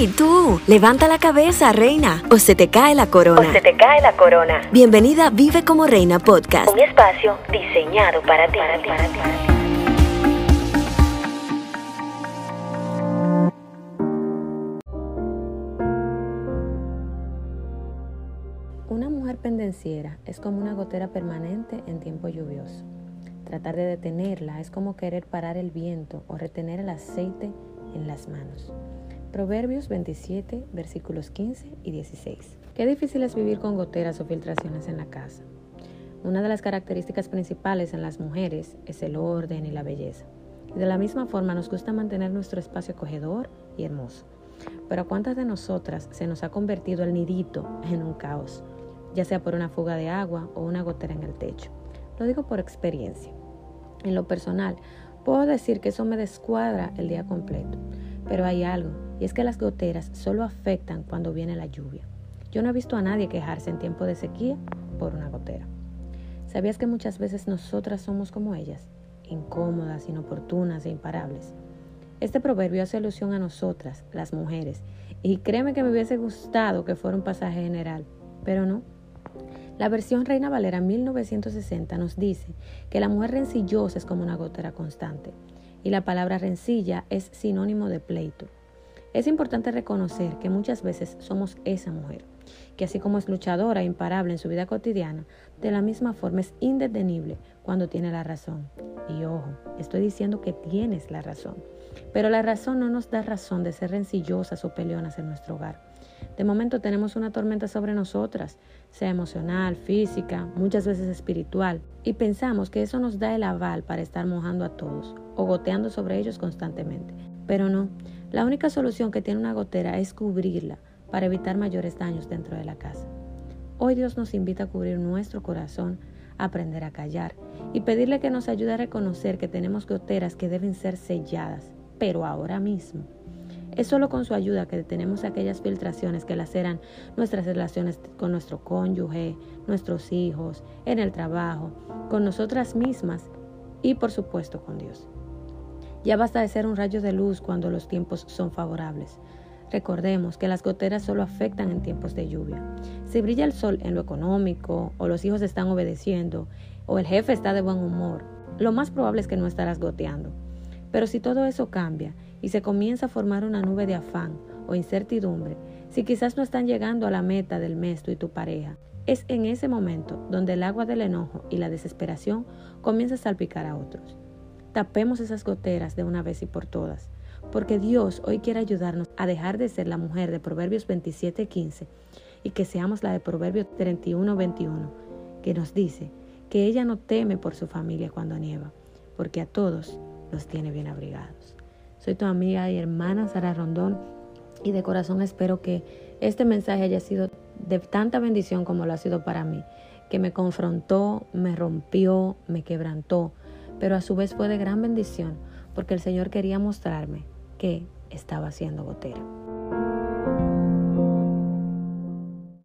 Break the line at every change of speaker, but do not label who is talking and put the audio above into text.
Hey, tú, levanta la cabeza, reina, o se te cae la corona.
O se te cae la corona.
Bienvenida a Vive como Reina Podcast.
Un espacio diseñado para ti. Para ti, para ti.
Una mujer pendenciera es como una gotera permanente en tiempo lluvioso. Tratar de detenerla es como querer parar el viento o retener el aceite en las manos. Proverbios 27, versículos 15 y 16. Qué difícil es vivir con goteras o filtraciones en la casa. Una de las características principales en las mujeres es el orden y la belleza. Y de la misma forma nos gusta mantener nuestro espacio acogedor y hermoso. Pero ¿a cuántas de nosotras se nos ha convertido el nidito en un caos? Ya sea por una fuga de agua o una gotera en el techo. Lo digo por experiencia. En lo personal, puedo decir que eso me descuadra el día completo. Pero hay algo, y es que las goteras solo afectan cuando viene la lluvia. Yo no he visto a nadie quejarse en tiempo de sequía por una gotera. ¿Sabías que muchas veces nosotras somos como ellas? Incómodas, inoportunas e imparables. Este proverbio hace alusión a nosotras, las mujeres, y créeme que me hubiese gustado que fuera un pasaje general, pero no. La versión Reina Valera 1960 nos dice que la mujer rencillosa es como una gotera constante, y la palabra rencilla es sinónimo de pleito. Es importante reconocer que muchas veces somos esa mujer, que así como es luchadora e imparable en su vida cotidiana, de la misma forma es indetenible cuando tiene la razón. Y ojo, estoy diciendo que tienes la razón, pero la razón no nos da razón de ser rencillosas o peleonas en nuestro hogar. De momento tenemos una tormenta sobre nosotras, sea emocional, física, muchas veces espiritual, y pensamos que eso nos da el aval para estar mojando a todos o goteando sobre ellos constantemente. Pero no, la única solución que tiene una gotera es cubrirla para evitar mayores daños dentro de la casa. Hoy Dios nos invita a cubrir nuestro corazón, a aprender a callar y pedirle que nos ayude a reconocer que tenemos goteras que deben ser selladas, pero ahora mismo. Es solo con su ayuda que detenemos aquellas filtraciones que laceran nuestras relaciones con nuestro cónyuge, nuestros hijos, en el trabajo, con nosotras mismas y por supuesto con Dios. Ya basta de ser un rayo de luz cuando los tiempos son favorables. Recordemos que las goteras solo afectan en tiempos de lluvia. Si brilla el sol en lo económico, o los hijos están obedeciendo, o el jefe está de buen humor, lo más probable es que no estarás goteando. Pero si todo eso cambia y se comienza a formar una nube de afán o incertidumbre, si quizás no están llegando a la meta del mes tú y tu pareja, es en ese momento donde el agua del enojo y la desesperación comienza a salpicar a otros. Tapemos esas goteras de una vez y por todas, porque Dios hoy quiere ayudarnos a dejar de ser la mujer de Proverbios 27:15 y que seamos la de Proverbios 31:21, que nos dice que ella no teme por su familia cuando nieva, porque a todos los tiene bien abrigados. Soy tu amiga y hermana Sara Rondón y de corazón espero que este mensaje haya sido de tanta bendición como lo ha sido para mí, que me confrontó, me rompió, me quebrantó, pero a su vez fue de gran bendición porque el Señor quería mostrarme que estaba haciendo gotera.